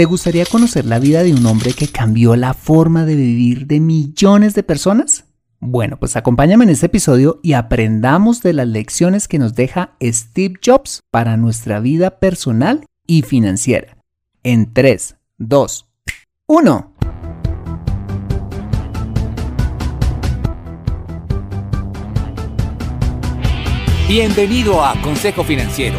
¿Te gustaría conocer la vida de un hombre que cambió la forma de vivir de millones de personas? Bueno, pues acompáñame en este episodio y aprendamos de las lecciones que nos deja Steve Jobs para nuestra vida personal y financiera. En 3, 2, 1. Bienvenido a Consejo Financiero,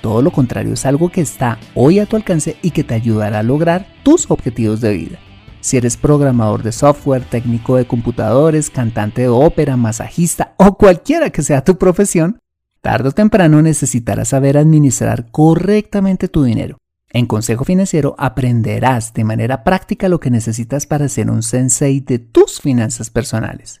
todo lo contrario es algo que está hoy a tu alcance y que te ayudará a lograr tus objetivos de vida. Si eres programador de software, técnico de computadores, cantante de ópera, masajista o cualquiera que sea tu profesión, tarde o temprano necesitarás saber administrar correctamente tu dinero en Consejo Financiero aprenderás de manera práctica lo que necesitas para ser un sensei de tus finanzas personales.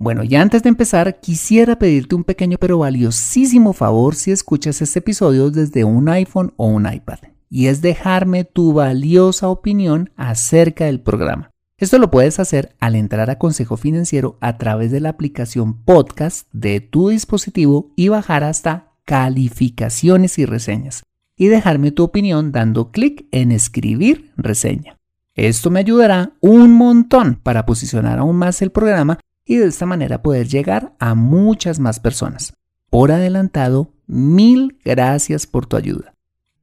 Bueno, y antes de empezar, quisiera pedirte un pequeño pero valiosísimo favor si escuchas este episodio desde un iPhone o un iPad, y es dejarme tu valiosa opinión acerca del programa. Esto lo puedes hacer al entrar a Consejo Financiero a través de la aplicación podcast de tu dispositivo y bajar hasta calificaciones y reseñas y dejarme tu opinión dando clic en escribir reseña. Esto me ayudará un montón para posicionar aún más el programa y de esta manera poder llegar a muchas más personas. Por adelantado, mil gracias por tu ayuda.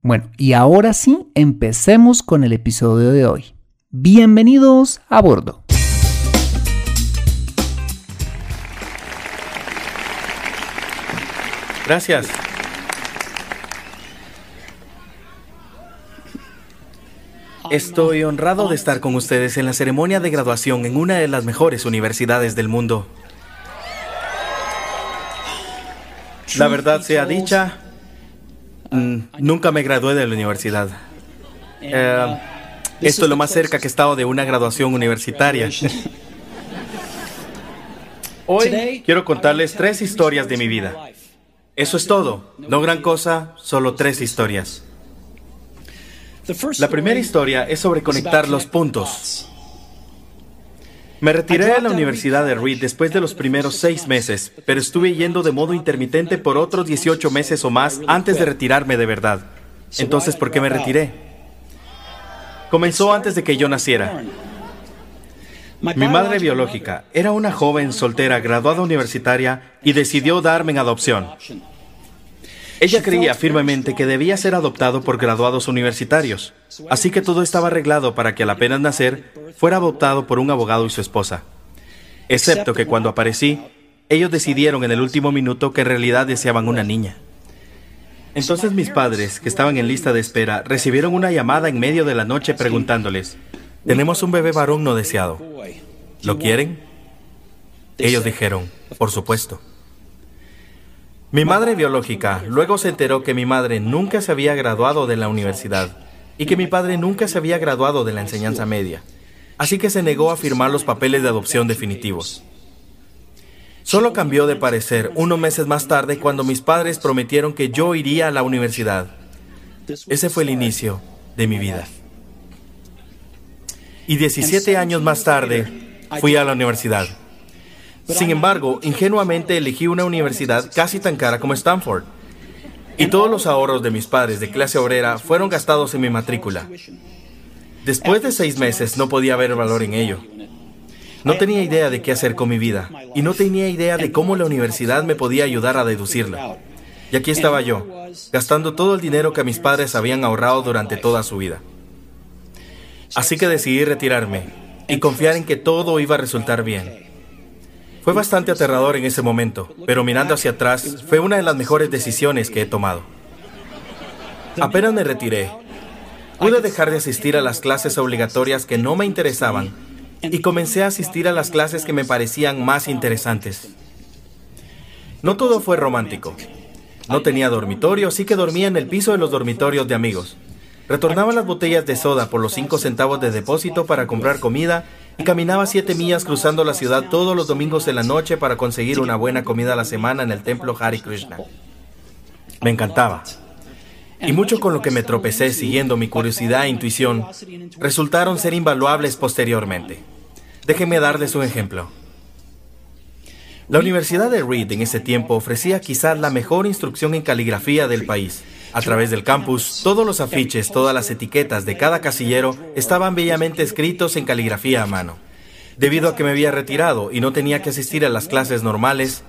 Bueno, y ahora sí, empecemos con el episodio de hoy. Bienvenidos a bordo. Gracias. Estoy honrado de estar con ustedes en la ceremonia de graduación en una de las mejores universidades del mundo. La verdad sea dicha, mm, nunca me gradué de la universidad. Eh, esto es lo más cerca que he estado de una graduación universitaria. Hoy quiero contarles tres historias de mi vida. Eso es todo. No gran cosa, solo tres historias. La primera historia es sobre conectar los puntos. Me retiré de la Universidad de Reed después de los primeros seis meses, pero estuve yendo de modo intermitente por otros 18 meses o más antes de retirarme de verdad. Entonces, ¿por qué me retiré? Comenzó antes de que yo naciera. Mi madre biológica era una joven soltera graduada universitaria y decidió darme en adopción. Ella creía firmemente que debía ser adoptado por graduados universitarios, así que todo estaba arreglado para que al apenas nacer fuera adoptado por un abogado y su esposa. Excepto que cuando aparecí, ellos decidieron en el último minuto que en realidad deseaban una niña. Entonces mis padres, que estaban en lista de espera, recibieron una llamada en medio de la noche preguntándoles, tenemos un bebé varón no deseado. ¿Lo quieren? Ellos dijeron, por supuesto. Mi madre biológica luego se enteró que mi madre nunca se había graduado de la universidad y que mi padre nunca se había graduado de la enseñanza media, así que se negó a firmar los papeles de adopción definitivos. Solo cambió de parecer unos meses más tarde cuando mis padres prometieron que yo iría a la universidad. Ese fue el inicio de mi vida. Y 17 años más tarde, fui a la universidad. Sin embargo, ingenuamente elegí una universidad casi tan cara como Stanford. Y todos los ahorros de mis padres de clase obrera fueron gastados en mi matrícula. Después de seis meses no podía ver valor en ello. No tenía idea de qué hacer con mi vida y no tenía idea de cómo la universidad me podía ayudar a deducirla. Y aquí estaba yo, gastando todo el dinero que mis padres habían ahorrado durante toda su vida. Así que decidí retirarme y confiar en que todo iba a resultar bien. Fue bastante aterrador en ese momento, pero mirando hacia atrás fue una de las mejores decisiones que he tomado. Apenas me retiré, pude dejar de asistir a las clases obligatorias que no me interesaban y comencé a asistir a las clases que me parecían más interesantes. No todo fue romántico. No tenía dormitorio, así que dormía en el piso de los dormitorios de amigos. Retornaba las botellas de soda por los cinco centavos de depósito para comprar comida y caminaba siete millas cruzando la ciudad todos los domingos de la noche para conseguir una buena comida a la semana en el templo Hari Krishna. Me encantaba. Y mucho con lo que me tropecé siguiendo mi curiosidad e intuición resultaron ser invaluables posteriormente. Déjenme darles un ejemplo. La Universidad de Reed en ese tiempo ofrecía quizás la mejor instrucción en caligrafía del país. A través del campus, todos los afiches, todas las etiquetas de cada casillero estaban bellamente escritos en caligrafía a mano. Debido a que me había retirado y no tenía que asistir a las clases normales,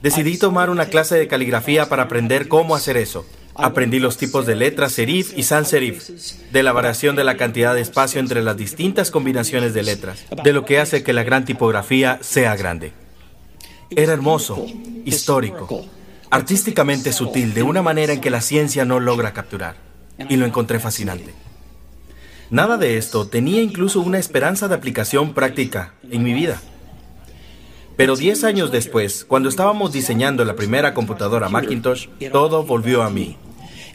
decidí tomar una clase de caligrafía para aprender cómo hacer eso. Aprendí los tipos de letras serif y sans serif, de la variación de la cantidad de espacio entre las distintas combinaciones de letras, de lo que hace que la gran tipografía sea grande. Era hermoso, histórico, artísticamente sutil de una manera en que la ciencia no logra capturar. Y lo encontré fascinante. Nada de esto tenía incluso una esperanza de aplicación práctica en mi vida. Pero 10 años después, cuando estábamos diseñando la primera computadora Macintosh, todo volvió a mí.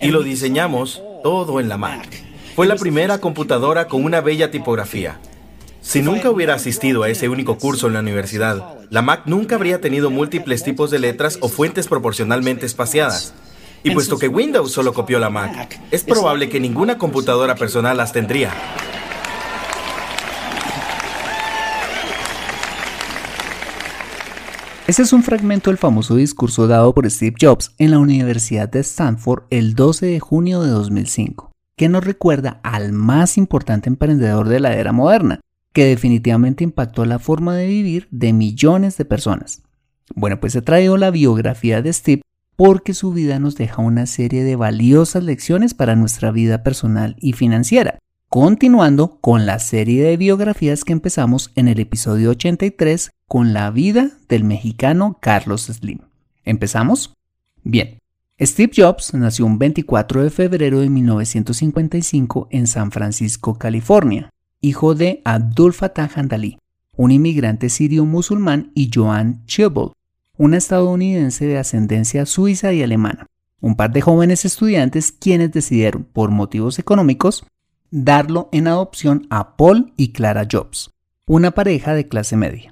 Y lo diseñamos todo en la Mac. Fue la primera computadora con una bella tipografía, si nunca hubiera asistido a ese único curso en la universidad, la Mac nunca habría tenido múltiples tipos de letras o fuentes proporcionalmente espaciadas. Y puesto que Windows solo copió la Mac, es probable que ninguna computadora personal las tendría. Ese es un fragmento del famoso discurso dado por Steve Jobs en la Universidad de Stanford el 12 de junio de 2005, que nos recuerda al más importante emprendedor de la era moderna, que definitivamente impactó la forma de vivir de millones de personas. Bueno, pues he traído la biografía de Steve porque su vida nos deja una serie de valiosas lecciones para nuestra vida personal y financiera. Continuando con la serie de biografías que empezamos en el episodio 83 con la vida del mexicano Carlos Slim. ¿Empezamos? Bien. Steve Jobs nació un 24 de febrero de 1955 en San Francisco, California, hijo de Abdul Fattah Handali, un inmigrante sirio musulmán, y Joan Chibble, una estadounidense de ascendencia suiza y alemana, un par de jóvenes estudiantes quienes decidieron, por motivos económicos, darlo en adopción a Paul y Clara Jobs, una pareja de clase media.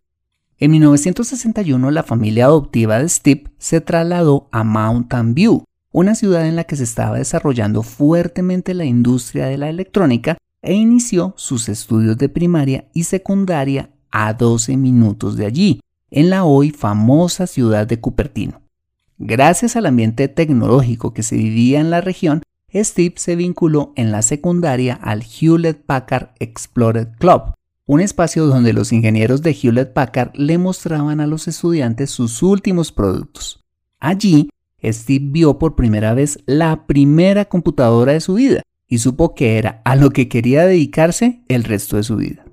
En 1961 la familia adoptiva de Steve se trasladó a Mountain View, una ciudad en la que se estaba desarrollando fuertemente la industria de la electrónica e inició sus estudios de primaria y secundaria a 12 minutos de allí, en la hoy famosa ciudad de Cupertino. Gracias al ambiente tecnológico que se vivía en la región, Steve se vinculó en la secundaria al Hewlett Packard Explorer Club, un espacio donde los ingenieros de Hewlett Packard le mostraban a los estudiantes sus últimos productos. Allí, Steve vio por primera vez la primera computadora de su vida, y supo que era a lo que quería dedicarse el resto de su vida.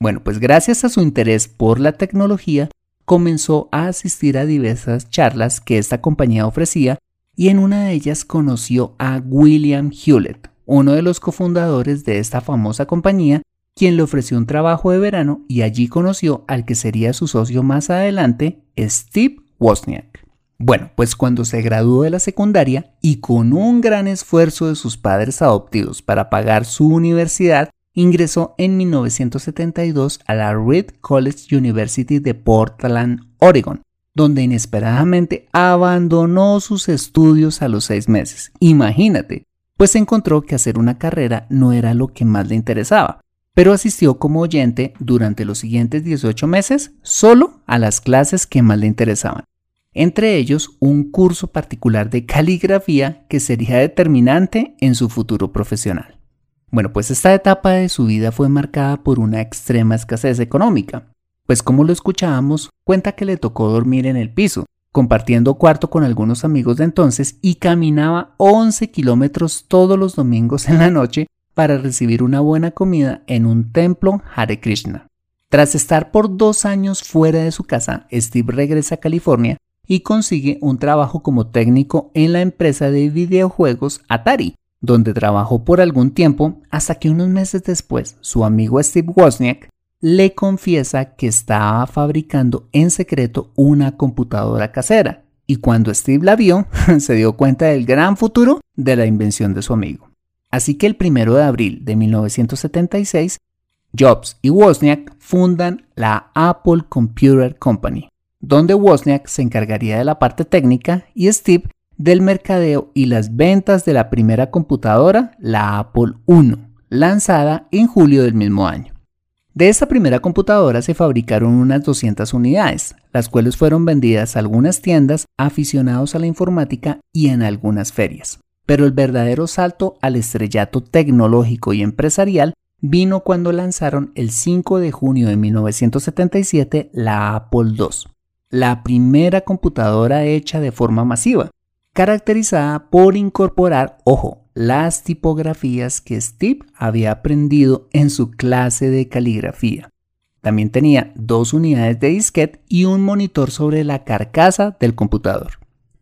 Bueno, pues gracias a su interés por la tecnología, comenzó a asistir a diversas charlas que esta compañía ofrecía y en una de ellas conoció a William Hewlett, uno de los cofundadores de esta famosa compañía, quien le ofreció un trabajo de verano y allí conoció al que sería su socio más adelante, Steve Wozniak. Bueno, pues cuando se graduó de la secundaria y con un gran esfuerzo de sus padres adoptivos para pagar su universidad, ingresó en 1972 a la Reed College University de Portland, Oregon, donde inesperadamente abandonó sus estudios a los seis meses. Imagínate, pues encontró que hacer una carrera no era lo que más le interesaba. pero asistió como oyente durante los siguientes 18 meses solo a las clases que más le interesaban. Entre ellos, un curso particular de caligrafía que sería determinante en su futuro profesional. Bueno, pues esta etapa de su vida fue marcada por una extrema escasez económica, pues como lo escuchábamos, cuenta que le tocó dormir en el piso, compartiendo cuarto con algunos amigos de entonces y caminaba 11 kilómetros todos los domingos en la noche para recibir una buena comida en un templo Hare Krishna. Tras estar por dos años fuera de su casa, Steve regresa a California y consigue un trabajo como técnico en la empresa de videojuegos Atari, donde trabajó por algún tiempo hasta que unos meses después su amigo Steve Wozniak le confiesa que estaba fabricando en secreto una computadora casera y cuando Steve la vio se dio cuenta del gran futuro de la invención de su amigo. Así que el 1 de abril de 1976, Jobs y Wozniak fundan la Apple Computer Company, donde Wozniak se encargaría de la parte técnica y Steve del mercadeo y las ventas de la primera computadora, la Apple I, lanzada en julio del mismo año. De esta primera computadora se fabricaron unas 200 unidades, las cuales fueron vendidas a algunas tiendas, aficionados a la informática y en algunas ferias. Pero el verdadero salto al estrellato tecnológico y empresarial vino cuando lanzaron el 5 de junio de 1977 la Apple II, la primera computadora hecha de forma masiva, caracterizada por incorporar, ojo, las tipografías que Steve había aprendido en su clase de caligrafía. También tenía dos unidades de disquete y un monitor sobre la carcasa del computador.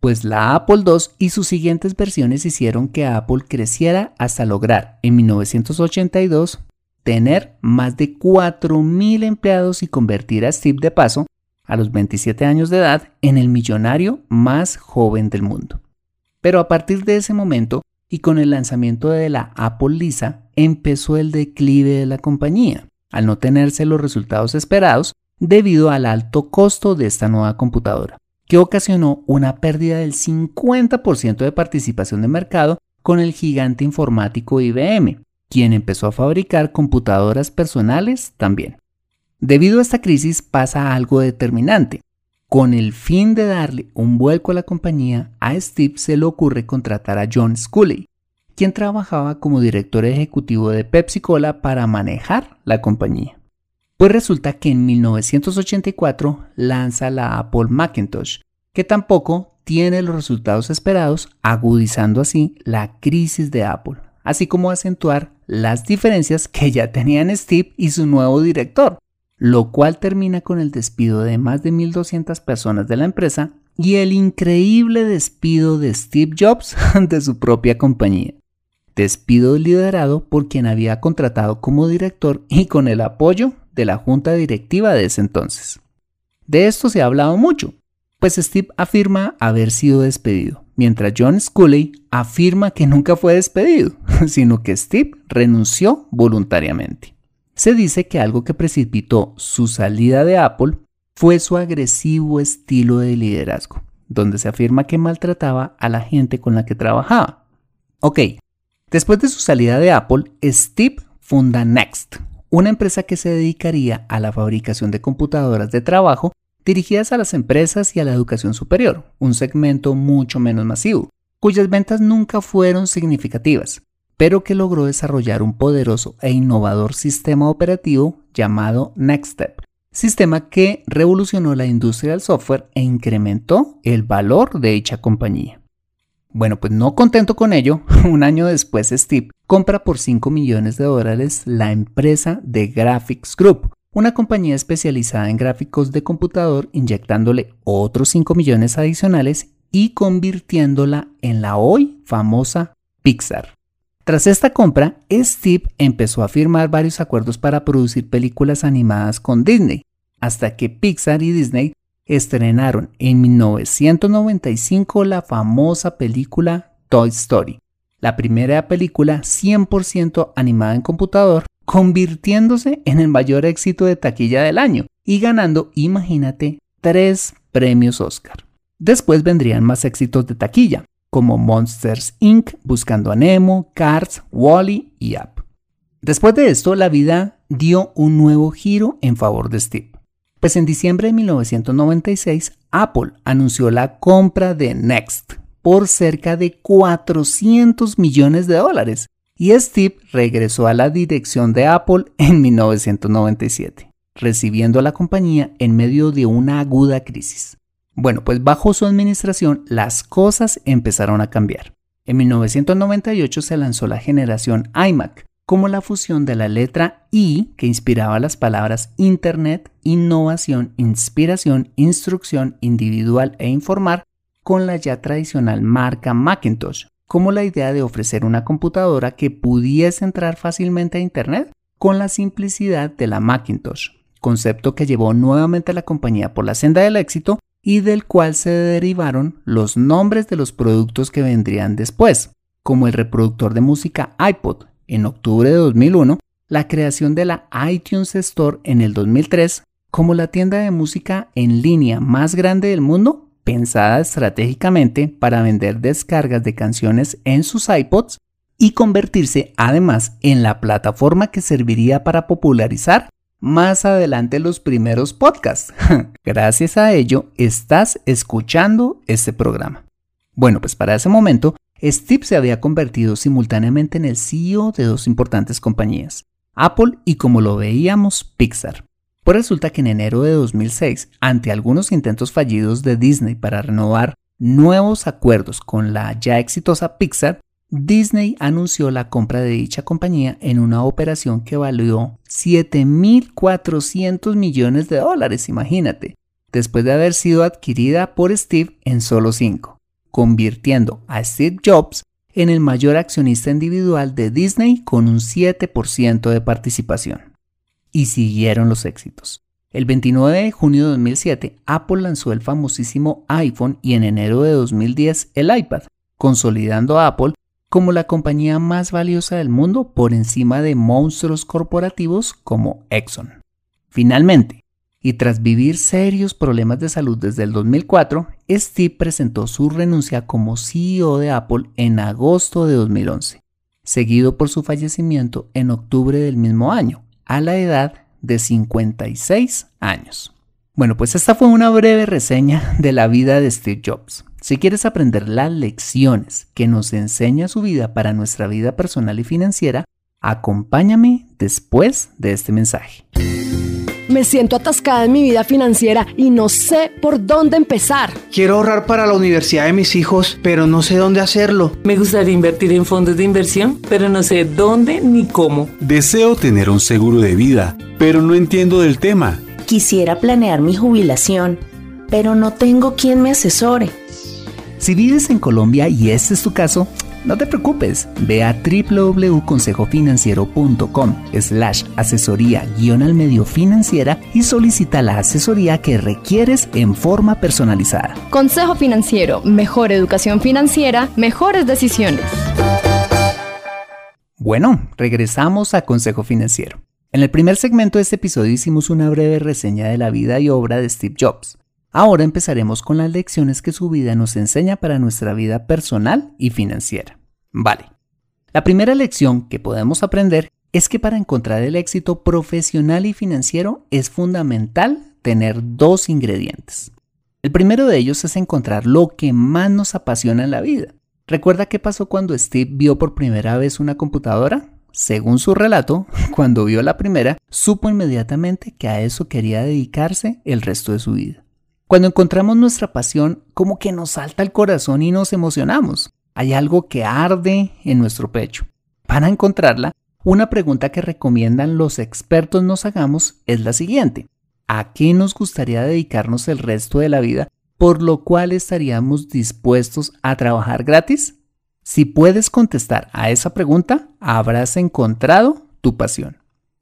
Pues la Apple II y sus siguientes versiones hicieron que Apple creciera hasta lograr en 1982 tener más de 4.000 empleados y convertir a Steve de paso, a los 27 años de edad, en el millonario más joven del mundo. Pero a partir de ese momento, y con el lanzamiento de la Apple Lisa empezó el declive de la compañía, al no tenerse los resultados esperados debido al alto costo de esta nueva computadora, que ocasionó una pérdida del 50% de participación de mercado con el gigante informático IBM, quien empezó a fabricar computadoras personales también. Debido a esta crisis pasa algo determinante. Con el fin de darle un vuelco a la compañía, a Steve se le ocurre contratar a John Sculley, quien trabajaba como director ejecutivo de Pepsi Cola para manejar la compañía. Pues resulta que en 1984 lanza la Apple Macintosh, que tampoco tiene los resultados esperados, agudizando así la crisis de Apple, así como acentuar las diferencias que ya tenían Steve y su nuevo director, lo cual termina con el despido de más de 1.200 personas de la empresa y el increíble despido de Steve Jobs de su propia compañía. Despido liderado por quien había contratado como director y con el apoyo de la junta directiva de ese entonces. De esto se ha hablado mucho, pues Steve afirma haber sido despedido, mientras John Sculley afirma que nunca fue despedido, sino que Steve renunció voluntariamente. Se dice que algo que precipitó su salida de Apple fue su agresivo estilo de liderazgo, donde se afirma que maltrataba a la gente con la que trabajaba. Ok, después de su salida de Apple, Steve funda Next, una empresa que se dedicaría a la fabricación de computadoras de trabajo dirigidas a las empresas y a la educación superior, un segmento mucho menos masivo, cuyas ventas nunca fueron significativas, pero que logró desarrollar un poderoso e innovador sistema operativo llamado NextStep, sistema que revolucionó la industria del software e incrementó el valor de dicha compañía. Bueno, pues no contento con ello, un año después Steve compra por 5 millones de dólares la empresa de Graphics Group, una compañía especializada en gráficos de computador, inyectándole otros 5 millones adicionales y convirtiéndola en la hoy famosa Pixar. Tras esta compra, Steve empezó a firmar varios acuerdos para producir películas animadas con Disney, hasta que Pixar y Disney estrenaron en 1995 la famosa película Toy Story, la primera película 100% animada en computador, convirtiéndose en el mayor éxito de taquilla del año y ganando, imagínate, tres premios Oscar. Después vendrían más éxitos de taquilla, como Monsters Inc., Buscando a Nemo, Cars, Wally y Up. Después de esto, la vida dio un nuevo giro en favor de Steve. Pues en diciembre de 1996, Apple anunció la compra de Next por cerca de 400 millones de dólares y Steve regresó a la dirección de Apple en 1997, recibiendo la compañía en medio de una aguda crisis. Bueno, pues bajo su administración las cosas empezaron a cambiar. En 1998 se lanzó la generación iMac, como la fusión de la letra I que inspiraba las palabras Internet, innovación, inspiración, instrucción, individual e informar con la ya tradicional marca Macintosh, como la idea de ofrecer una computadora que pudiese entrar fácilmente a Internet con la simplicidad de la Macintosh, concepto que llevó nuevamente a la compañía por la senda del éxito y del cual se derivaron los nombres de los productos que vendrían después, como el reproductor de música iPod, en octubre de 2001, la creación de la iTunes Store en el 2003 como la tienda de música en línea más grande del mundo, pensada estratégicamente para vender descargas de canciones en sus iPods y convertirse además en la plataforma que serviría para popularizar más adelante los primeros podcasts. Gracias a ello, estás escuchando este programa. Bueno, pues para ese momento, Steve se había convertido simultáneamente en el CEO de dos importantes compañías, Apple y como lo veíamos, Pixar. Pues resulta que en enero de 2006, ante algunos intentos fallidos de Disney para renovar nuevos acuerdos con la ya exitosa Pixar, Disney anunció la compra de dicha compañía en una operación que valió 7.400 millones de dólares, imagínate, después de haber sido adquirida por Steve en solo 5 convirtiendo a Steve Jobs en el mayor accionista individual de Disney con un 7% de participación. Y siguieron los éxitos. El 29 de junio de 2007, Apple lanzó el famosísimo iPhone y en enero de 2010 el iPad, consolidando a Apple como la compañía más valiosa del mundo por encima de monstruos corporativos como Exxon. Finalmente, y tras vivir serios problemas de salud desde el 2004, Steve presentó su renuncia como CEO de Apple en agosto de 2011, seguido por su fallecimiento en octubre del mismo año, a la edad de 56 años. Bueno, pues esta fue una breve reseña de la vida de Steve Jobs. Si quieres aprender las lecciones que nos enseña su vida para nuestra vida personal y financiera, acompáñame después de este mensaje. Me siento atascada en mi vida financiera y no sé por dónde empezar. Quiero ahorrar para la universidad de mis hijos, pero no sé dónde hacerlo. Me gustaría invertir en fondos de inversión, pero no sé dónde ni cómo. Deseo tener un seguro de vida, pero no entiendo del tema. Quisiera planear mi jubilación, pero no tengo quien me asesore. Si vives en Colombia y este es tu caso, no te preocupes, ve a www.consejofinanciero.com slash asesoría guion al medio financiera y solicita la asesoría que requieres en forma personalizada. Consejo Financiero, mejor educación financiera, mejores decisiones. Bueno, regresamos a Consejo Financiero. En el primer segmento de este episodio hicimos una breve reseña de la vida y obra de Steve Jobs. Ahora empezaremos con las lecciones que su vida nos enseña para nuestra vida personal y financiera. Vale. La primera lección que podemos aprender es que para encontrar el éxito profesional y financiero es fundamental tener dos ingredientes. El primero de ellos es encontrar lo que más nos apasiona en la vida. ¿Recuerda qué pasó cuando Steve vio por primera vez una computadora? Según su relato, cuando vio la primera, supo inmediatamente que a eso quería dedicarse el resto de su vida. Cuando encontramos nuestra pasión, como que nos salta el corazón y nos emocionamos. Hay algo que arde en nuestro pecho. Para encontrarla, una pregunta que recomiendan los expertos nos hagamos es la siguiente. ¿A qué nos gustaría dedicarnos el resto de la vida, por lo cual estaríamos dispuestos a trabajar gratis? Si puedes contestar a esa pregunta, habrás encontrado tu pasión.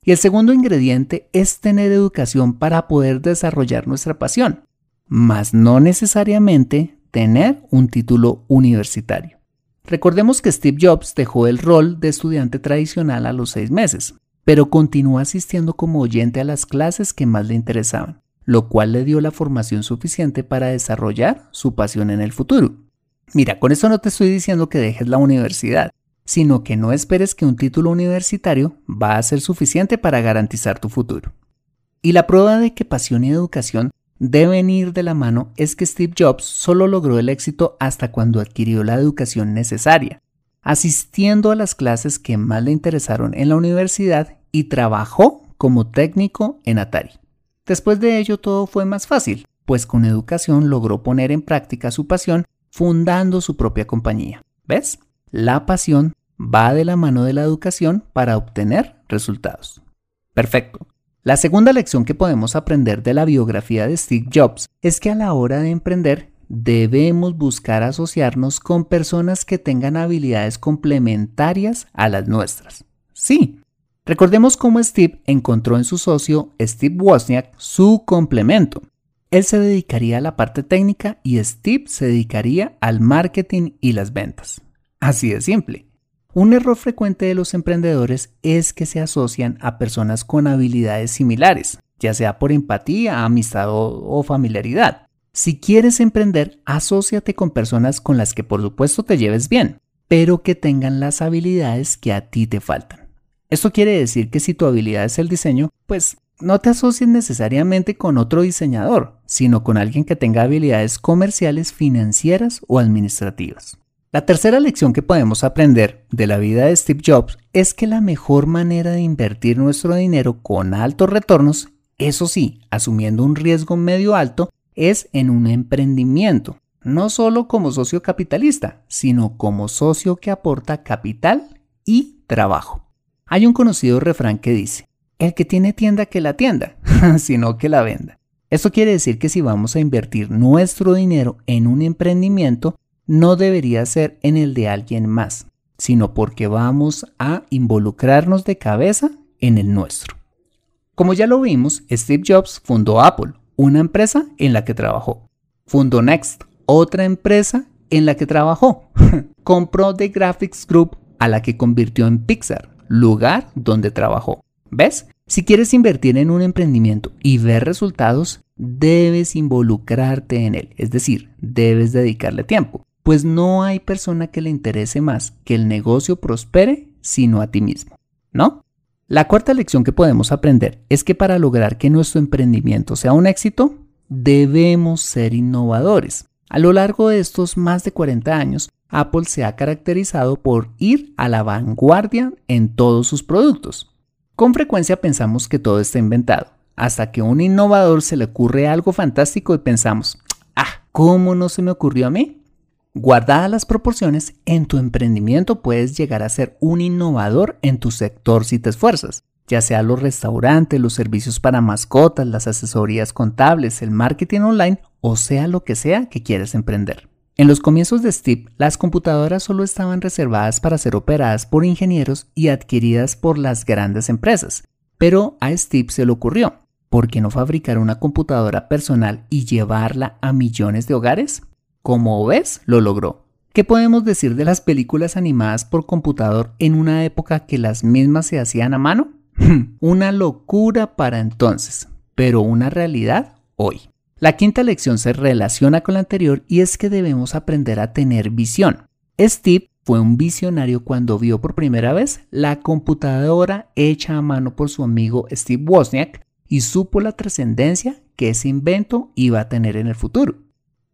Y el segundo ingrediente es tener educación para poder desarrollar nuestra pasión mas no necesariamente tener un título universitario. Recordemos que Steve Jobs dejó el rol de estudiante tradicional a los seis meses, pero continuó asistiendo como oyente a las clases que más le interesaban, lo cual le dio la formación suficiente para desarrollar su pasión en el futuro. Mira, con esto no te estoy diciendo que dejes la universidad, sino que no esperes que un título universitario va a ser suficiente para garantizar tu futuro. Y la prueba de que pasión y educación deben ir de la mano es que Steve Jobs solo logró el éxito hasta cuando adquirió la educación necesaria, asistiendo a las clases que más le interesaron en la universidad y trabajó como técnico en Atari. Después de ello todo fue más fácil, pues con educación logró poner en práctica su pasión fundando su propia compañía. ¿Ves? La pasión va de la mano de la educación para obtener resultados. Perfecto. La segunda lección que podemos aprender de la biografía de Steve Jobs es que a la hora de emprender debemos buscar asociarnos con personas que tengan habilidades complementarias a las nuestras. Sí, recordemos cómo Steve encontró en su socio Steve Wozniak su complemento. Él se dedicaría a la parte técnica y Steve se dedicaría al marketing y las ventas. Así de simple. Un error frecuente de los emprendedores es que se asocian a personas con habilidades similares, ya sea por empatía, amistad o, familiaridad. Si quieres emprender, asóciate con personas con las que por supuesto te lleves bien, pero que tengan las habilidades que a ti te faltan. Esto quiere decir que si tu habilidad es el diseño, pues no te asocies necesariamente con otro diseñador, sino con alguien que tenga habilidades comerciales, financieras o administrativas. La tercera lección que podemos aprender de la vida de Steve Jobs es que la mejor manera de invertir nuestro dinero con altos retornos, eso sí, asumiendo un riesgo medio alto, es en un emprendimiento, no solo como socio capitalista, sino como socio que aporta capital y trabajo. Hay un conocido refrán que dice, el que tiene tienda que la tienda, sino que la venda. Esto quiere decir que si vamos a invertir nuestro dinero en un emprendimiento, no debería ser en el de alguien más, sino porque vamos a involucrarnos de cabeza en el nuestro. Como ya lo vimos, Steve Jobs fundó Apple, una empresa en la que trabajó. Fundó Next, otra empresa en la que trabajó. Compró The Graphics Group, a la que convirtió en Pixar, lugar donde trabajó. ¿Ves? Si quieres invertir en un emprendimiento y ver resultados, debes involucrarte en él, es decir, debes dedicarle tiempo pues no hay persona que le interese más que el negocio prospere sino a ti mismo, ¿no? La cuarta lección que podemos aprender es que para lograr que nuestro emprendimiento sea un éxito, debemos ser innovadores. A lo largo de estos más de 40 años, Apple se ha caracterizado por ir a la vanguardia en todos sus productos. Con frecuencia pensamos que todo está inventado, hasta que a un innovador se le ocurre algo fantástico y pensamos, ah, ¿cómo no se me ocurrió a mí? Guardadas las proporciones, en tu emprendimiento puedes llegar a ser un innovador en tu sector si te esfuerzas, ya sea los restaurantes, los servicios para mascotas, las asesorías contables, el marketing online o sea lo que sea que quieres emprender. En los comienzos de Steve, las computadoras solo estaban reservadas para ser operadas por ingenieros y adquiridas por las grandes empresas, pero a Steve se le ocurrió, ¿por qué no fabricar una computadora personal y llevarla a millones de hogares? Como ves, lo logró. ¿Qué podemos decir de las películas animadas por computador en una época que las mismas se hacían a mano? una locura para entonces, pero una realidad hoy. La quinta lección se relaciona con la anterior y es que debemos aprender a tener visión. Steve fue un visionario cuando vio por primera vez la computadora hecha a mano por su amigo Steve Wozniak y supo la trascendencia que ese invento iba a tener en el futuro.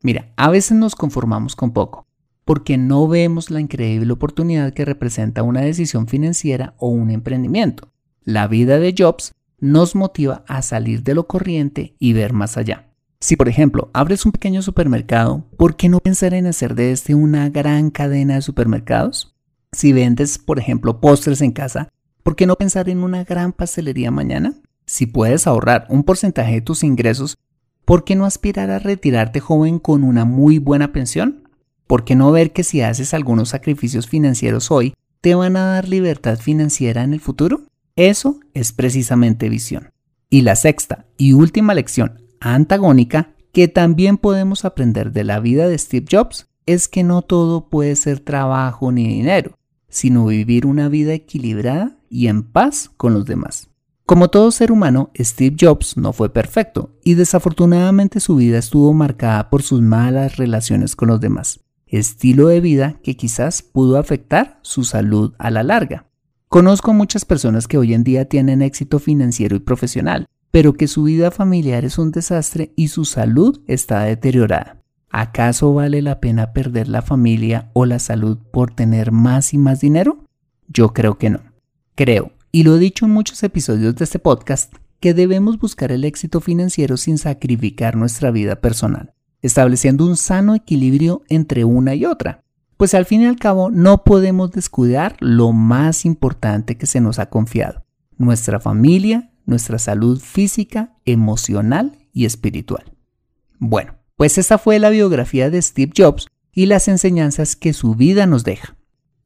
Mira, a veces nos conformamos con poco, porque no vemos la increíble oportunidad que representa una decisión financiera o un emprendimiento. La vida de Jobs nos motiva a salir de lo corriente y ver más allá. Si por ejemplo abres un pequeño supermercado, ¿por qué no pensar en hacer de este una gran cadena de supermercados? Si vendes, por ejemplo, postres en casa, ¿por qué no pensar en una gran pastelería mañana? Si puedes ahorrar un porcentaje de tus ingresos ¿por qué no aspirar a retirarte joven con una muy buena pensión? ¿Por qué no ver que si haces algunos sacrificios financieros hoy, te van a dar libertad financiera en el futuro? Eso es precisamente visión. Y la sexta y última lección antagónica que también podemos aprender de la vida de Steve Jobs es que no todo puede ser trabajo ni dinero, sino vivir una vida equilibrada y en paz con los demás. Como todo ser humano, Steve Jobs no fue perfecto y desafortunadamente su vida estuvo marcada por sus malas relaciones con los demás. estilo de vida que quizás pudo afectar su salud a la larga. Conozco muchas personas que hoy en día tienen éxito financiero y profesional, pero que su vida familiar es un desastre y su salud está deteriorada. ¿Acaso vale la pena perder la familia o la salud por tener más y más dinero? Yo creo que no. Creo, y lo he dicho en muchos episodios de este podcast, que debemos buscar el éxito financiero sin sacrificar nuestra vida personal, estableciendo un sano equilibrio entre una y otra. Pues al fin y al cabo no podemos descuidar lo más importante que se nos ha confiado, nuestra familia, nuestra salud física, emocional y espiritual. Bueno, pues esa fue la biografía de Steve Jobs y las enseñanzas que su vida nos deja.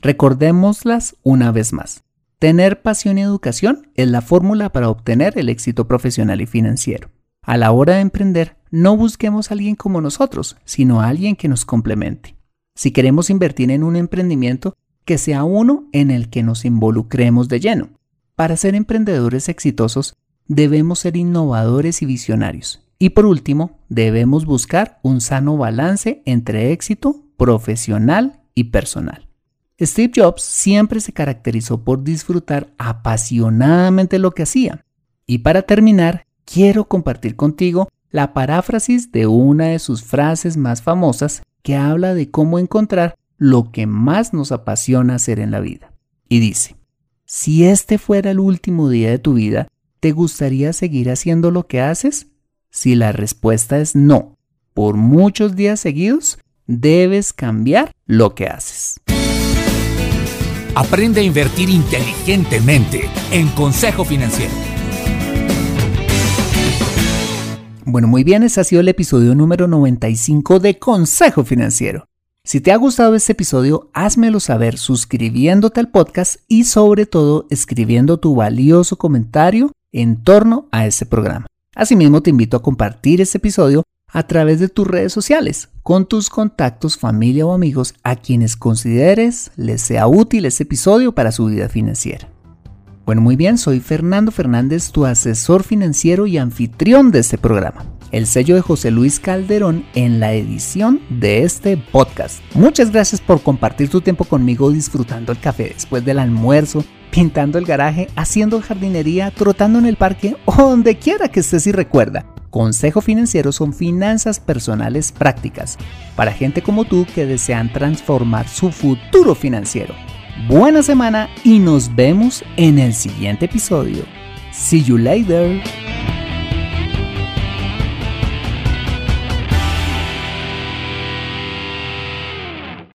Recordémoslas una vez más. Tener pasión y educación es la fórmula para obtener el éxito profesional y financiero. A la hora de emprender, no busquemos a alguien como nosotros, sino a alguien que nos complemente. Si queremos invertir en un emprendimiento, que sea uno en el que nos involucremos de lleno. Para ser emprendedores exitosos, debemos ser innovadores y visionarios. Y por último, debemos buscar un sano balance entre éxito profesional y personal. Steve Jobs siempre se caracterizó por disfrutar apasionadamente lo que hacía. Y para terminar, quiero compartir contigo la paráfrasis de una de sus frases más famosas que habla de cómo encontrar lo que más nos apasiona hacer en la vida. Y dice, si este fuera el último día de tu vida, ¿te gustaría seguir haciendo lo que haces? Si la respuesta es no, por muchos días seguidos, debes cambiar lo que haces. Aprende a invertir inteligentemente en Consejo Financiero. Bueno, muy bien, ese ha sido el episodio número 95 de Consejo Financiero. Si te ha gustado este episodio, házmelo saber suscribiéndote al podcast y sobre todo escribiendo tu valioso comentario en torno a este programa. Asimismo, te invito a compartir este episodio a través de tus redes sociales con tus contactos, familia o amigos a quienes consideres les sea útil este episodio para su vida financiera. Bueno, muy bien, soy Fernando Fernández, tu asesor financiero y anfitrión de este programa. El sello de José Luis Calderón en la edición de este podcast. Muchas gracias por compartir tu tiempo conmigo disfrutando el café después del almuerzo, pintando el garaje, haciendo jardinería, trotando en el parque o donde quiera que estés y recuerda. Consejo Financiero son finanzas personales prácticas para gente como tú que desean transformar su futuro financiero. Buena semana y nos vemos en el siguiente episodio. See you later.